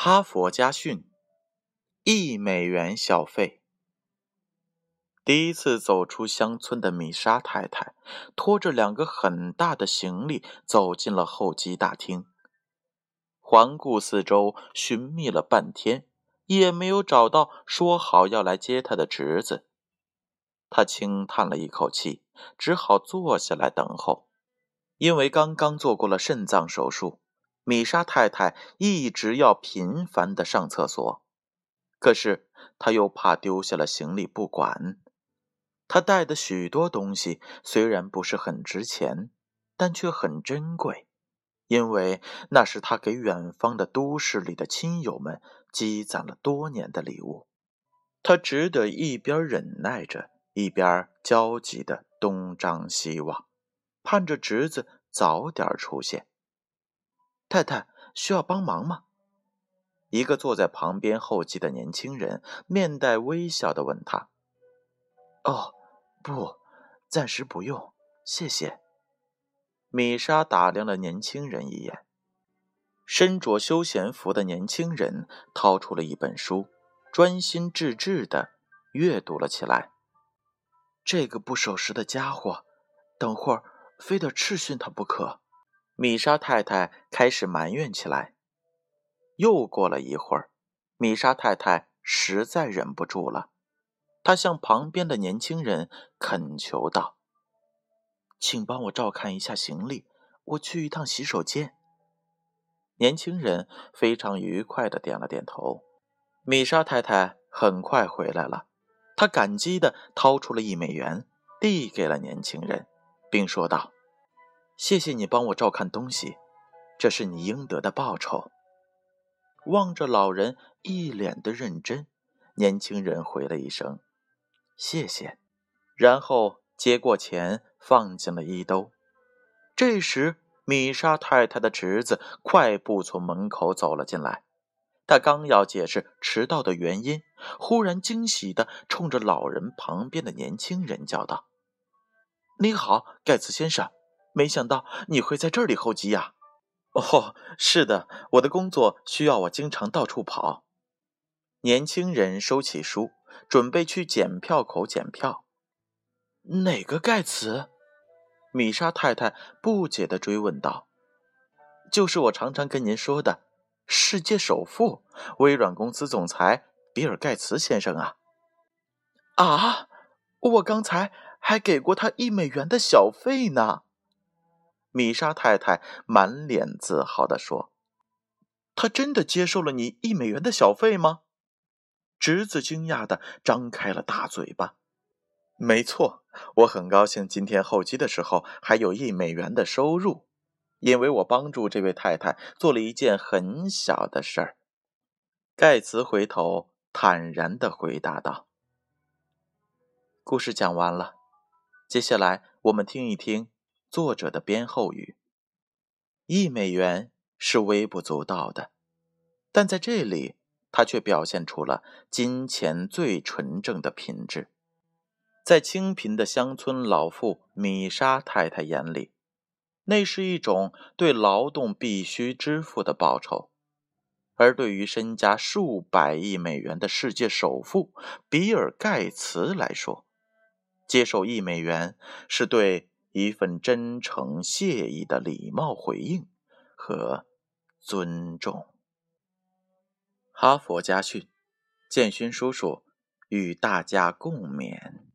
哈佛家训：一美元小费。第一次走出乡村的米莎太太，拖着两个很大的行李走进了候机大厅，环顾四周，寻觅了半天，也没有找到说好要来接她的侄子。她轻叹了一口气，只好坐下来等候，因为刚刚做过了肾脏手术。米莎太太一直要频繁的上厕所，可是她又怕丢下了行李不管。她带的许多东西虽然不是很值钱，但却很珍贵，因为那是她给远方的都市里的亲友们积攒了多年的礼物。她只得一边忍耐着，一边焦急的东张西望，盼着侄子早点出现。太太需要帮忙吗？一个坐在旁边候机的年轻人面带微笑的问他。“哦，不，暂时不用，谢谢。”米莎打量了年轻人一眼。身着休闲服的年轻人掏出了一本书，专心致志的阅读了起来。这个不守时的家伙，等会儿非得斥训他不可。米莎太太开始埋怨起来。又过了一会儿，米莎太太实在忍不住了，她向旁边的年轻人恳求道：“请帮我照看一下行李，我去一趟洗手间。”年轻人非常愉快的点了点头。米莎太太很快回来了，她感激的掏出了一美元，递给了年轻人，并说道。谢谢你帮我照看东西，这是你应得的报酬。望着老人一脸的认真，年轻人回了一声“谢谢”，然后接过钱放进了衣兜。这时，米莎太太的侄子快步从门口走了进来。他刚要解释迟到的原因，忽然惊喜的冲着老人旁边的年轻人叫道：“你好，盖茨先生。”没想到你会在这里候机呀！哦，是的，我的工作需要我经常到处跑。年轻人收起书，准备去检票口检票。哪个盖茨？米莎太太不解地追问道：“就是我常常跟您说的世界首富、微软公司总裁比尔·盖茨先生啊！”啊，我刚才还给过他一美元的小费呢。米莎太太满脸自豪地说：“他真的接受了你一美元的小费吗？”侄子惊讶地张开了大嘴巴。“没错，我很高兴今天候机的时候还有一美元的收入，因为我帮助这位太太做了一件很小的事儿。”盖茨回头坦然地回答道。故事讲完了，接下来我们听一听。作者的编后语：一美元是微不足道的，但在这里，它却表现出了金钱最纯正的品质。在清贫的乡村老妇米莎太太眼里，那是一种对劳动必须支付的报酬；而对于身家数百亿美元的世界首富比尔·盖茨来说，接受一美元是对。一份真诚谢意的礼貌回应和尊重。哈佛家训，建勋叔叔与大家共勉。